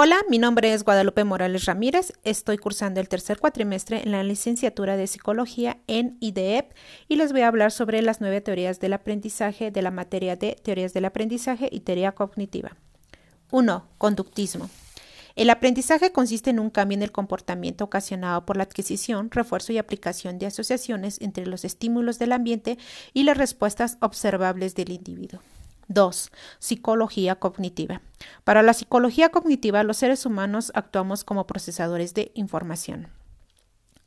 Hola, mi nombre es Guadalupe Morales Ramírez. Estoy cursando el tercer cuatrimestre en la licenciatura de Psicología en IDEP y les voy a hablar sobre las nueve teorías del aprendizaje de la materia de teorías del aprendizaje y teoría cognitiva. 1. Conductismo. El aprendizaje consiste en un cambio en el comportamiento ocasionado por la adquisición, refuerzo y aplicación de asociaciones entre los estímulos del ambiente y las respuestas observables del individuo. 2. Psicología cognitiva. Para la psicología cognitiva, los seres humanos actuamos como procesadores de información.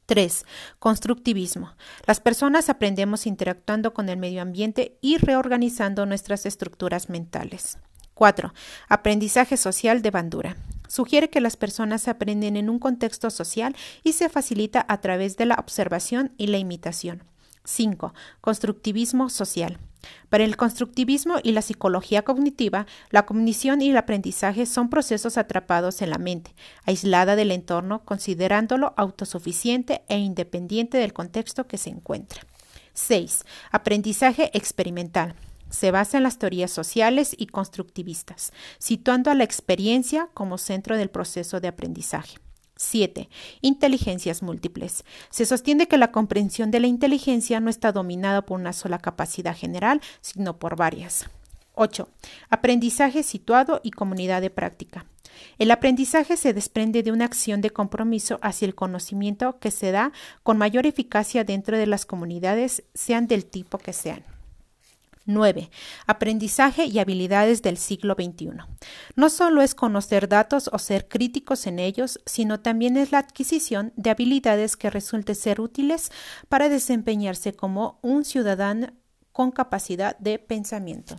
3. Constructivismo. Las personas aprendemos interactuando con el medio ambiente y reorganizando nuestras estructuras mentales. 4. Aprendizaje social de Bandura. Sugiere que las personas aprenden en un contexto social y se facilita a través de la observación y la imitación. 5. Constructivismo social. Para el constructivismo y la psicología cognitiva, la cognición y el aprendizaje son procesos atrapados en la mente, aislada del entorno, considerándolo autosuficiente e independiente del contexto que se encuentra. 6. Aprendizaje experimental. Se basa en las teorías sociales y constructivistas, situando a la experiencia como centro del proceso de aprendizaje. 7. Inteligencias múltiples. Se sostiene que la comprensión de la inteligencia no está dominada por una sola capacidad general, sino por varias. 8. Aprendizaje situado y comunidad de práctica. El aprendizaje se desprende de una acción de compromiso hacia el conocimiento que se da con mayor eficacia dentro de las comunidades, sean del tipo que sean. 9. Aprendizaje y habilidades del siglo XXI. No solo es conocer datos o ser críticos en ellos, sino también es la adquisición de habilidades que resulten ser útiles para desempeñarse como un ciudadano con capacidad de pensamiento.